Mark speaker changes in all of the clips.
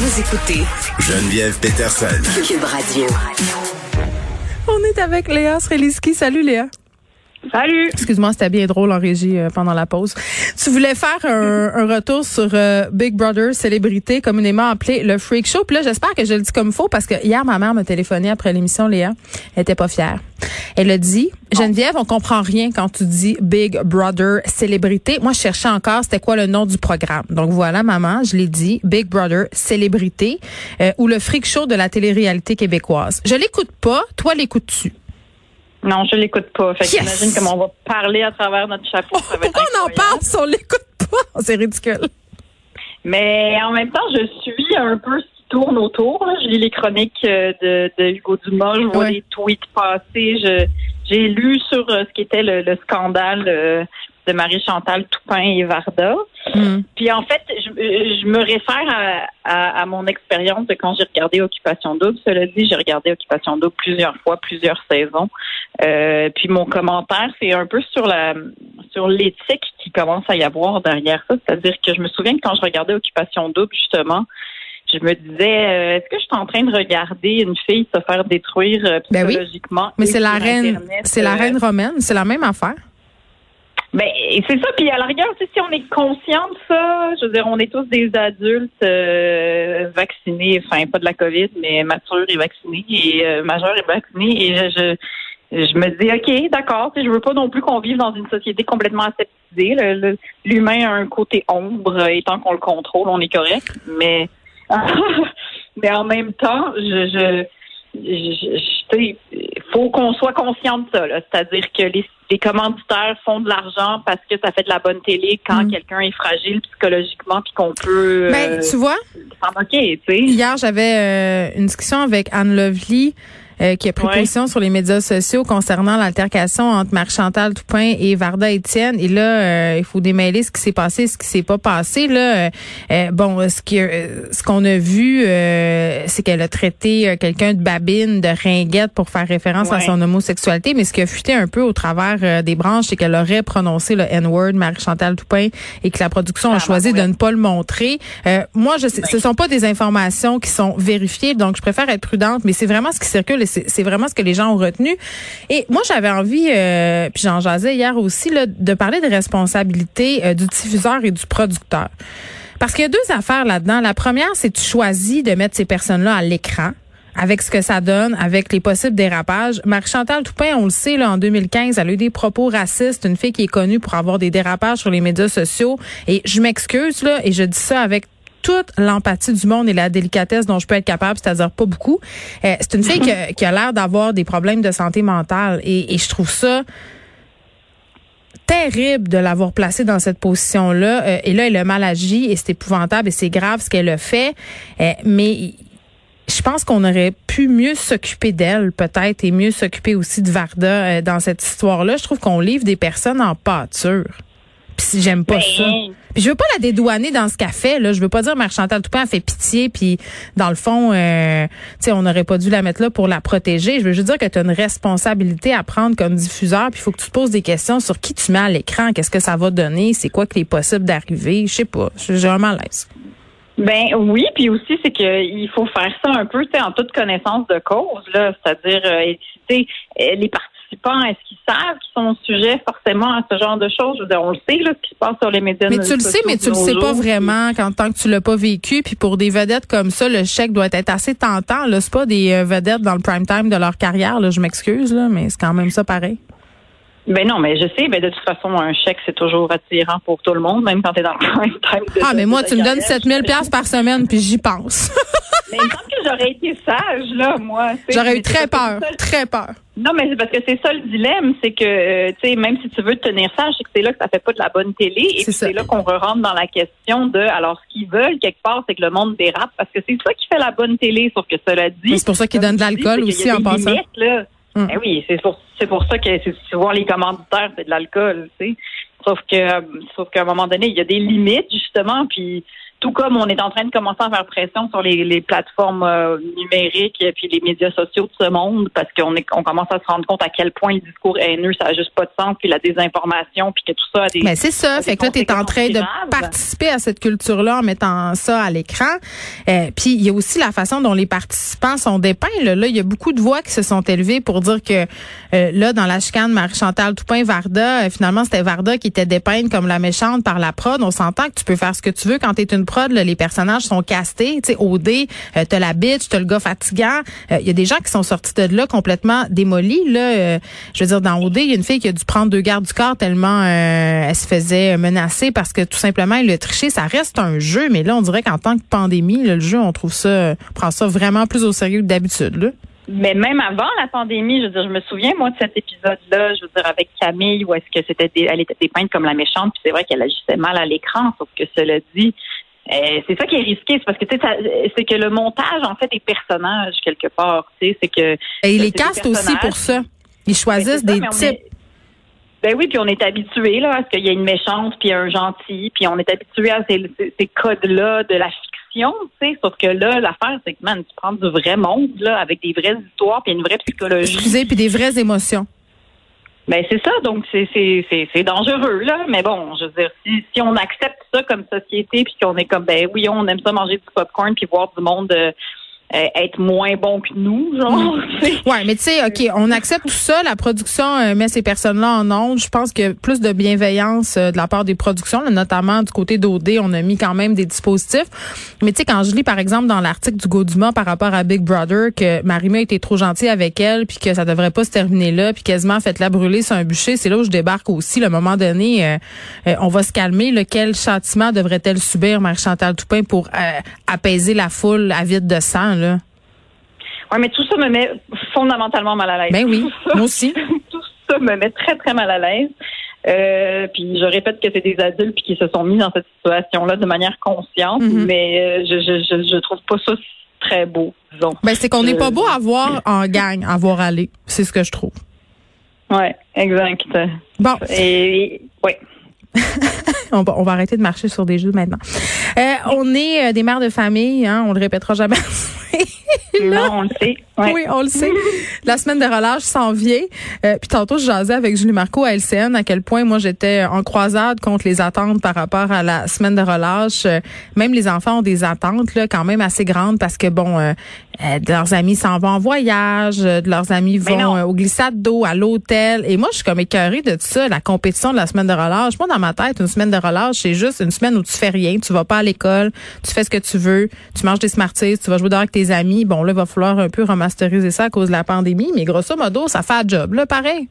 Speaker 1: Vous écoutez
Speaker 2: Geneviève Peterson.
Speaker 1: Cube Radio.
Speaker 3: On est avec Léa Sreliski. Salut Léa.
Speaker 4: Salut.
Speaker 3: Excuse-moi, c'était bien drôle en régie euh, pendant la pause. Tu voulais faire un, un retour sur euh, Big Brother célébrité, communément appelé le Freak Show. Puis là, j'espère que je le dis comme il faut parce que hier, ma mère m'a téléphoné après l'émission, Léa. Elle était pas fière. Elle a dit, Geneviève, on comprend rien quand tu dis Big Brother célébrité. Moi, je cherchais encore c'était quoi le nom du programme. Donc voilà, maman, je l'ai dit, Big Brother célébrité euh, ou le Freak Show de la télé-réalité québécoise. Je l'écoute pas. Toi, l'écoutes-tu?
Speaker 4: Non, je l'écoute pas. Fait
Speaker 3: Yes!
Speaker 4: qu'imagine comment on va parler à travers notre chapeau. ça va être
Speaker 3: Pourquoi on en parle si on l'écoute pas? C'est ridicule.
Speaker 4: Mais en même temps, je suis un peu ce qui tourne autour. là. Je lis les chroniques euh, de, de Hugo Dumas, je vois
Speaker 3: Ouais.
Speaker 4: les tweets passer. Je, j'ai lu sur euh, ce qui était le, le scandale euh, de Marie-Chantal Toupin et Varda.
Speaker 3: Hmm.
Speaker 4: Puis en fait, je, je me réfère à, à, à mon expérience de quand j'ai regardé Occupation Double. Cela dit, j'ai regardé Occupation Double plusieurs fois, plusieurs saisons. Euh, puis mon commentaire, c'est un peu sur la sur l'éthique qui commence à y avoir derrière ça. C'est-à-dire que je me souviens que quand je regardais Occupation Double, justement, je me disais, euh, est-ce que je suis en train de regarder une fille se faire détruire euh,
Speaker 3: Ben oui.
Speaker 4: psychologiquement?
Speaker 3: Mais c'est la reine, c'est la reine romaine, c'est la même affaire.
Speaker 4: Ben, c'est ça. Puis à la rigueur, si on est conscient de ça, je veux dire, on est tous des adultes euh, vaccinés, enfin pas de la COVID, mais matures et vaccinés et euh, majeurs et vaccinés. Et je, je, je me dis, ok, d'accord. Je veux pas non plus qu'on vive dans une société complètement aseptisée. L'humain a un côté ombre et tant qu'on le contrôle, on est correct. Mais mais en même temps, je, je je- je- faut qu'on soit conscient de ça. C'est-à-dire que les, les commanditaires font de l'argent parce que ça fait de la bonne télé quand
Speaker 3: Mm.
Speaker 4: quelqu'un est fragile psychologiquement puis qu'on peut
Speaker 3: Ben,
Speaker 4: euh,
Speaker 3: tu vois,
Speaker 4: s'en moquer, tu sais.
Speaker 3: hier, j'avais euh, une discussion avec Anne Lovely. Euh, qui a pris
Speaker 4: Ouais.
Speaker 3: position sur les médias sociaux concernant l'altercation entre Marie-Chantal Toupin et Varda Étienne. Et là, euh, il faut démêler ce qui s'est passé, ce qui s'est pas passé. Là, Euh, euh, bon, ce que euh, ce qu'on a vu, euh, c'est qu'elle a traité euh, quelqu'un de babine, de ringuette pour faire référence à son homosexualité. Mais ce qui a fuité un peu au travers euh, des branches, c'est qu'elle aurait prononcé le N-word, Marie-Chantal Toupin, et que la production a
Speaker 4: Ah,
Speaker 3: choisi
Speaker 4: ben
Speaker 3: de ne pas le montrer. Euh, moi, je sais, ce sont pas des informations qui sont vérifiées, donc je préfère être prudente, mais c'est vraiment ce qui circule et c'est vraiment ce que les gens ont retenu. Et moi, j'avais envie, euh, puis j'en jasais hier aussi, là, de parler de responsabilité euh, du diffuseur et du producteur. Parce qu'il y a deux affaires là-dedans. La première, c'est tu choisis de mettre ces personnes-là à l'écran avec ce que ça donne, avec les possibles dérapages. Marie-Chantal Toupin, on le sait, là, en 2015, elle a eu des propos racistes. Une fille qui est connue pour avoir des dérapages sur les médias sociaux. Et je m'excuse, là, et je dis ça avec toute l'empathie du monde et la délicatesse dont je peux être capable, c'est-à-dire pas beaucoup. Euh, c'est une fille qui a, qui a l'air d'avoir des problèmes de santé mentale et, et je trouve ça terrible de l'avoir placée dans cette position-là. Euh, et là, elle a mal agi et c'est épouvantable et c'est grave ce qu'elle a fait. Euh, mais je pense qu'on aurait pu mieux s'occuper d'elle, peut-être, et mieux s'occuper aussi de Varda euh, dans cette histoire-là. Je trouve qu'on livre des personnes en pâture. Puis j'aime pas
Speaker 4: Ben,
Speaker 3: ça. Puis je veux pas la dédouaner dans ce qu'elle fait. Là. Je veux pas dire Mère Chantal Toupin a fait pitié. Puis dans le fond, euh, on n'aurait pas dû la mettre là pour la protéger. Je veux juste dire que tu as une responsabilité à prendre comme diffuseur. Puis il faut que tu te poses des questions sur qui tu mets à l'écran, qu'est-ce que ça va donner, c'est quoi qu'il est possible d'arriver. Je sais pas. J'ai vraiment l'aise.
Speaker 4: Ben oui, puis aussi c'est que il faut faire ça un peu, tu sais, en toute connaissance de cause, là, c'est-à-dire, euh, euh, les participants, est-ce qu'ils savent qu'ils sont sujets forcément à ce genre de choses? Je veux dire, on le sait là, ce qui se passe sur les médias.
Speaker 3: Mais tu le sais, mais tu le sais pas vraiment quand tant que tu l'as pas vécu. Puis pour des vedettes comme ça, le chèque doit être assez tentant. Là, c'est pas des euh, vedettes dans le prime time de leur carrière. Là, je m'excuse là, mais c'est quand même ça pareil.
Speaker 4: Ben non, mais je sais, ben de toute façon, un chèque c'est toujours attirant pour tout le monde, même quand tu es dans le prime time. de-
Speaker 3: Ah, mais moi, tu me donnes
Speaker 4: carrière.
Speaker 3: 7000 pièces par semaine, puis j'y pense.
Speaker 4: Mais il me semble que j'aurais été sage là, moi. tu
Speaker 3: J'aurais eu très peur, très peur.
Speaker 4: Non, mais c'est parce que c'est ça le dilemme, c'est que, euh, tu sais, même si tu veux te tenir sage, c'est que c'est là que ça fait pas de la bonne télé, et
Speaker 3: C'est
Speaker 4: puis
Speaker 3: ça.
Speaker 4: c'est là qu'on rentre dans la question de, alors, ce qu'ils veulent quelque part, c'est que le monde dérape, parce que c'est ça qui fait la bonne télé, sauf que cela dit.
Speaker 3: C'est pour ça qu'ils donnent de
Speaker 4: tu
Speaker 3: l'alcool aussi en
Speaker 4: des
Speaker 3: passant.
Speaker 4: limites, là.
Speaker 3: Hum.
Speaker 4: Ben oui, c'est pour, pour ça que c'est souvent les commanditaires, c'est de l'alcool, tu sais. Sauf que, euh, sauf qu'à un moment donné, il y a des limites, justement, puis Tout comme on est en train de commencer à faire pression sur les, plateformes euh, numériques et puis les médias sociaux de ce monde parce qu'on est on commence à se rendre compte à quel point le discours haineux, ça n'a juste pas de sens, puis la désinformation, puis que tout ça a des.
Speaker 3: Mais c'est ça. Fait que là, tu es en train de participer à cette culture-là en mettant ça à l'écran. Euh, puis il y a aussi la façon dont les participants sont dépeints. Là, là il y a beaucoup de voix qui se sont élevées pour dire que euh, là, dans la chicane Marie-Chantal Toupin-Varda, euh, finalement, c'était Varda qui était dépeinte comme la méchante par la prod. On s'entend que tu peux faire ce que tu veux quand tu es une les personnages sont castés. Tu sais, OD, euh, t'as la bitch, t'as le gars fatigant. Il y a des gens qui sont sortis de là complètement démolis. Là, je veux dire, dans OD, il y a une fille qui a dû prendre deux gardes du corps tellement elle se faisait menacer parce que tout simplement, elle a triché. Ça reste un jeu, mais là, on dirait qu'en tant que pandémie, le jeu, on trouve ça, on prend ça vraiment plus au sérieux que d'habitude.
Speaker 4: Mais même avant la pandémie, je veux dire, je me souviens, moi, de cet épisode-là, je veux dire, avec Camille, où est-ce que c'était elle était dépeinte comme la méchante, puis c'est vrai qu'elle agissait mal à l'écran, sauf que cela dit, euh, c'est ça qui est risqué, c'est parce que c'est que le montage en fait des personnages quelque part, tu sais, c'est que.
Speaker 3: Et ils les castent aussi pour ça. Ils choisissent ben, des types.
Speaker 4: Ben oui, puis on est habitué là à ce qu'il y ait une méchante puis un gentil, puis on est habitué à ces, ces codes-là de la fiction, tu sais. Sauf que là, l'affaire, c'est que man, tu prends du vrai monde là, avec des vraies histoires puis une vraie psychologie.
Speaker 3: Excusez, puis des vraies émotions.
Speaker 4: Ben c'est ça, donc c'est dangereux là, mais bon, je veux dire si si on accepte ça comme société puis qu'on est comme ben oui on aime ça manger du popcorn puis voir du monde euh, euh, être moins bon que nous, genre. Mm.
Speaker 3: ouais, mais tu sais, ok, on accepte tout ça. La production euh, met ces personnes-là en onde. Je pense que plus de bienveillance euh, de la part des productions, notamment du côté d'OD, on a mis quand même des dispositifs. Mais tu sais, quand je lis par exemple dans l'article du Gauduma par rapport à Big Brother que Marimé était trop gentille avec elle, puis que ça devrait pas se terminer là, puis quasiment fait la brûler sur un bûcher, c'est là où je débarque aussi. Le moment donné, on va se calmer. Lequel châtiment devrait-elle subir Marie-Chantal Toupin pour apaiser la foule avide de sang?
Speaker 4: Oui, mais tout ça me met fondamentalement mal à l'aise.
Speaker 3: Ben oui, moi aussi.
Speaker 4: tout ça me met très, très mal à l'aise. Euh, puis je répète que c'est des adultes qui se sont mis dans cette situation-là de manière consciente, mm-hmm. mais euh, je, je, je, trouve pas ça très beau, disons.
Speaker 3: Ben, c'est qu'on n'est pas beau à voir en gang, à voir aller. C'est ce que je trouve.
Speaker 4: Oui, exact.
Speaker 3: Bon.
Speaker 4: Et, oui.
Speaker 3: on, va, on va arrêter de marcher sur des jeux maintenant. Euh, on est euh, des mères de famille, hein, on le répétera jamais.
Speaker 4: Non, on le sait.
Speaker 3: Oui, on le sait. La semaine de relâche s'en vient. Euh, puis tantôt, je jasais avec Julie Marco à LCN à quel point moi j'étais en croisade contre les attentes par rapport à la semaine de relâche. Euh, même les enfants ont des attentes là quand même assez grandes parce que bon, euh, leurs amis s'en vont en voyage, de leurs amis vont au glissade d'eau, à l'hôtel. Et moi, je suis comme écœurée de tout ça, la compétition de la semaine de relâche. Moi, dans ma tête, une semaine de relâche, c'est juste une semaine où tu fais rien, tu vas pas à l'école, tu fais ce que tu veux, tu manges des Smarties, tu vas jouer dehors avec tes amis. Bon, là, il va falloir un peu ramasser ça à cause de la pandémie, mais grosso modo, ça fait un job, là, pareil.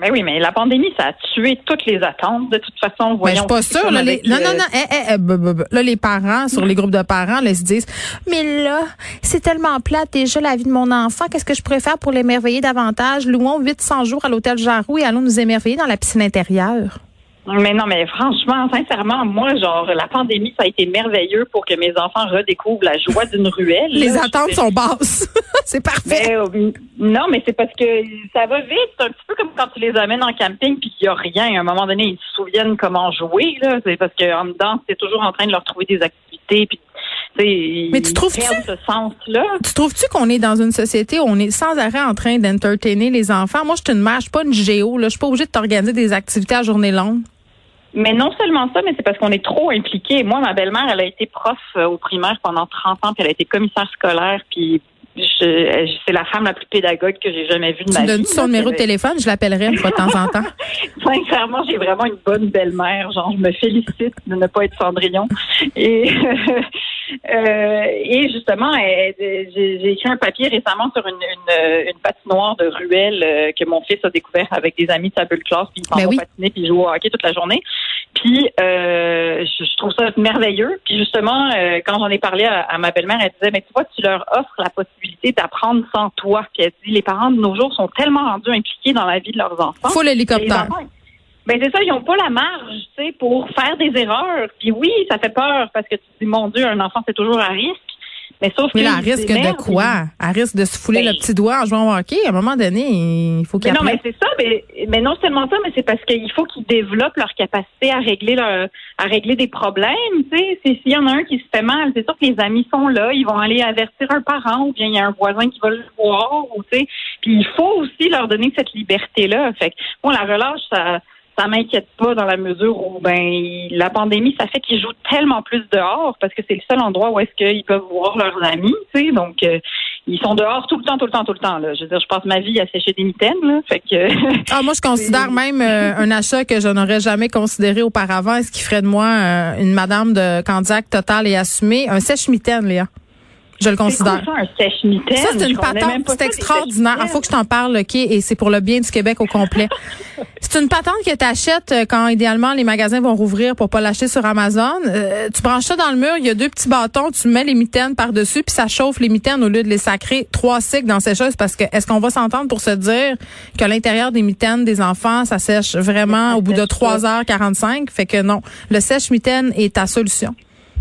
Speaker 4: Mais oui, mais la pandémie, ça a tué toutes les attentes. De toute façon, voyons. Mais je
Speaker 3: suis pas sûre. Là, les... Non, non, non. Eh, eh, eh, là, les parents, sur les groupes de parents, là, se disent, mais là, c'est tellement plate déjà la vie de mon enfant. Qu'est-ce que je pourrais faire pour l'émerveiller davantage? Louons 800 jours à l'hôtel Jarou et allons nous émerveiller dans la piscine intérieure.
Speaker 4: Mais non, mais franchement, sincèrement, moi, genre, la pandémie, ça a été merveilleux pour que mes enfants redécouvrent la joie d'une ruelle.
Speaker 3: Les attentes sont basses. c'est parfait.
Speaker 4: Euh, non, mais c'est parce que ça va vite. C'est un petit peu comme quand tu les amènes en camping puis qu'il n'y a rien. À un moment donné, ils se souviennent comment jouer, là. C'est parce qu'en dedans, c'est toujours en train de leur trouver des activités puis
Speaker 3: mais tu trouves-tu
Speaker 4: ce sens-là?
Speaker 3: Tu trouves-tu qu'on est dans une société où on est sans arrêt en train d'entertainer les enfants? Moi, je suis une mère, je suis pas une géo, là. Je suis pas obligée de t'organiser des activités à journée longue.
Speaker 4: Mais non seulement ça, mais c'est parce qu'on est trop impliqué. Moi, ma belle-mère, elle a été prof euh, au primaire pendant 30 ans, puis elle a été commissaire scolaire, puis c'est la femme la plus pédagogue que j'ai jamais vue de ma vie.
Speaker 3: Tu donnes son numéro de téléphone, je l'appellerai une fois de temps en temps.
Speaker 4: Sincèrement, j'ai vraiment une bonne belle-mère. Genre, je me félicite de ne pas être Cendrillon. Et, euh, et justement, j'ai écrit un papier récemment sur une, une, une patinoire de ruelle euh, que mon fils a découvert avec des amis de sa bulle classe, puis ils s'en ben patiner, puis ils jouent au hockey toute la journée. Puis euh, je, trouve ça merveilleux. Puis justement, euh, quand j'en ai parlé à, ma belle-mère, elle disait, mais tu vois, tu leur offres la possibilité d'apprendre sans toi. Puis elle dit, les parents de nos jours sont tellement rendus impliqués dans la vie de leurs enfants.
Speaker 3: Faut l'hélicoptère.
Speaker 4: Ben c'est ça, ils n'ont pas la marge, tu sais, pour faire des erreurs. Puis oui, ça fait peur parce que tu dis, mon Dieu, un enfant c'est toujours à risque. Mais sauf
Speaker 3: mais là, elle risque de quoi? Elle risque de se fouler
Speaker 4: Ben,
Speaker 3: le petit doigt en jouant au hockey? À un moment donné, il faut qu'il
Speaker 4: Mais non, mais c'est ça, mais, mais non seulement ça, mais c'est parce qu'il faut qu'ils développent leur capacité à régler leur, à régler des problèmes. Tu sais, s'il y en a un qui se fait mal, c'est sûr que les amis sont là, ils vont aller avertir un parent ou bien il y a un voisin qui va le voir. Ou, tu sais. Puis il faut aussi leur donner cette liberté-là. Fait que, bon, la relâche, ça ça m'inquiète pas dans la mesure où ben la pandémie ça fait qu'ils jouent tellement plus dehors parce que c'est le seul endroit où est-ce qu'ils peuvent voir leurs amis tu sais donc euh, ils sont dehors tout le temps tout le temps tout le temps là je veux dire je passe ma vie à sécher des mitaines là fait que
Speaker 3: Ah, moi, je considère même euh, un achat que je n'aurais jamais considéré auparavant, ce qui ferait de moi euh, une madame de Candiac totale et assumée? Un sèche-mitaine, Léa. Je le considère.
Speaker 4: quoi ça, un
Speaker 3: Ça, c'est une patente, c'est extraordinaire. Il faut que je t'en parle, OK? Et c'est pour le bien du Québec au complet. c'est une patente que tu achètes quand, idéalement, les magasins vont rouvrir pour pas l'acheter sur Amazon. Euh, tu branches ça dans le mur, il y a deux petits bâtons, tu mets les mitaines par-dessus, puis ça chauffe les mitaines au lieu de les sacrer trois cycles dans ces choses parce que est-ce qu'on va s'entendre pour se dire que l'intérieur des mitaines des enfants, ça sèche vraiment
Speaker 4: Ça
Speaker 3: au bout de
Speaker 4: sèche pas.
Speaker 3: 3h45? Fait que non, le sèche-mitaine est ta solution.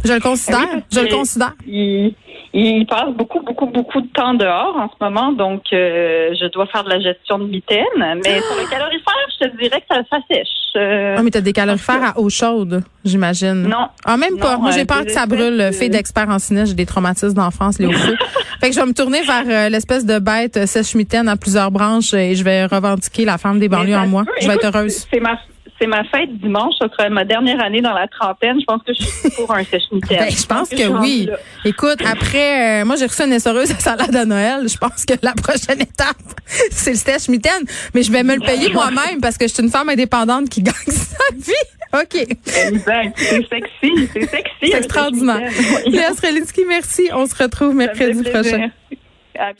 Speaker 3: Je le considère,
Speaker 4: Oui, parce
Speaker 3: je le considère.
Speaker 4: il, il passe beaucoup, beaucoup, beaucoup de temps dehors en ce moment, donc euh, je dois faire de la gestion de mitaines. Mais sur le calorifère, je te dirais que ça, ça sèche. Euh,
Speaker 3: Ah, mais t'as des calorifères à eau chaude, j'imagine.
Speaker 4: Non.
Speaker 3: Ah, même pas. Moi, j'ai
Speaker 4: euh,
Speaker 3: peur que ça brûle. Fille d'expert en ciné, j'ai des traumatismes d'enfance au feu. fait que je vais me tourner vers euh, l'espèce de bête euh, sèche-mitaine à plusieurs branches et je vais revendiquer la femme des banlieues en moi.
Speaker 4: peut.
Speaker 3: Je vais être heureuse.
Speaker 4: C'est ma, c'est ma fête dimanche. Ce sera ma dernière année dans la trentaine. Je pense que je suis pour un sèche-mitaine.
Speaker 3: Ben, je pense que oui.
Speaker 4: là.
Speaker 3: Écoute, après, euh, moi, j'ai reçu une essoreuse à salade à Noël. Je pense que la prochaine étape, c'est le sèche-mitaine. Mais je vais me le payer moi-même parce que je suis une femme indépendante qui gagne sa vie. OK.
Speaker 4: Exact. C'est sexy. C'est sexy.
Speaker 3: C'est extraordinaire. Léa Strelinsky, merci. On se retrouve mercredi prochain.
Speaker 4: À